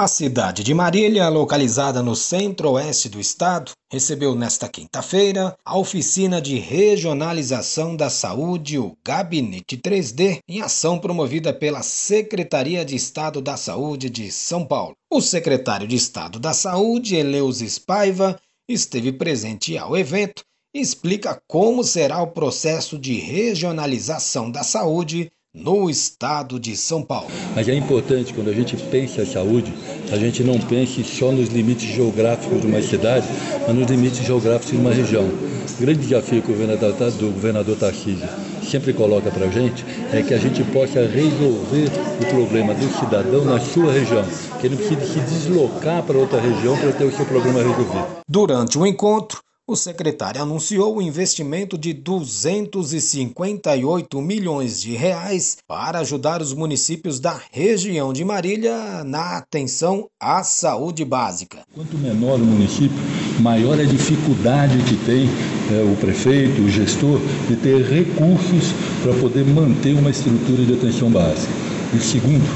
A cidade de Marília, localizada no centro-oeste do estado, recebeu nesta quinta-feira a oficina de regionalização da saúde, o Gabinete 3D, em ação promovida pela Secretaria de Estado da Saúde de São Paulo. O secretário de Estado da Saúde, Eleusis Paiva, esteve presente ao evento e explica como será o processo de regionalização da saúde no estado de São Paulo. Mas é importante, quando a gente pensa em saúde, a gente não pense só nos limites geográficos de uma cidade, mas nos limites geográficos de uma região. O grande desafio que o governador, do governador Tarcísio sempre coloca para a gente é que a gente possa resolver o problema do cidadão na sua região, que ele não precisa se deslocar para outra região para ter o seu problema resolvido. Durante o encontro, o secretário anunciou o investimento de 258 milhões de reais para ajudar os municípios da região de Marília na atenção à saúde básica. Quanto menor o município, maior a dificuldade que tem é, o prefeito, o gestor, de ter recursos para poder manter uma estrutura de atenção básica. E segundo,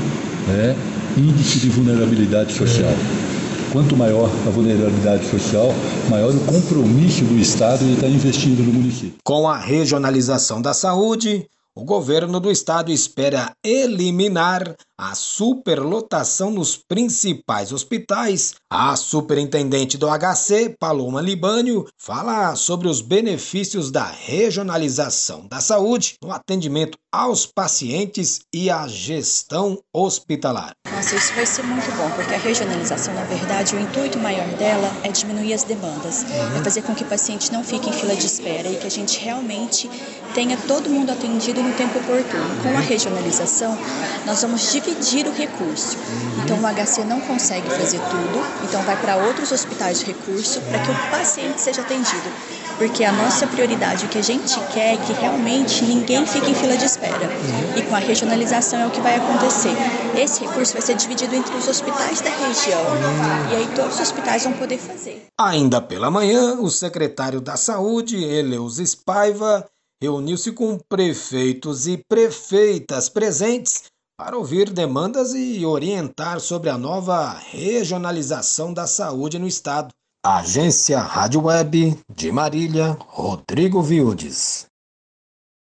é índice de vulnerabilidade social. Quanto maior a vulnerabilidade social, maior o compromisso do Estado de estar investindo no município. Com a regionalização da saúde, o governo do estado espera eliminar a superlotação nos principais hospitais. A superintendente do HC, Paloma Libânio, fala sobre os benefícios da regionalização da saúde no atendimento aos pacientes e à gestão hospitalar. Nossa, isso vai ser muito bom, porque a regionalização, na verdade, o intuito maior dela é diminuir as demandas, uhum. é fazer com que o paciente não fique em fila de espera e que a gente realmente tenha todo mundo atendido no tempo oportuno. Com a regionalização, nós vamos dividir o recurso. Então o HC não consegue fazer tudo, então vai para outros hospitais de recurso para que o paciente seja atendido. Porque a nossa prioridade, o que a gente quer é que realmente ninguém fique em fila de espera. E com a regionalização é o que vai acontecer. Esse recurso vai ser dividido entre os hospitais da região. E aí todos os hospitais vão poder fazer. Ainda pela manhã, o secretário da Saúde, Eleus Paiva, reuniu-se com prefeitos e prefeitas presentes para ouvir demandas e orientar sobre a nova regionalização da saúde no estado. Agência Rádio Web de Marília, Rodrigo Vildes.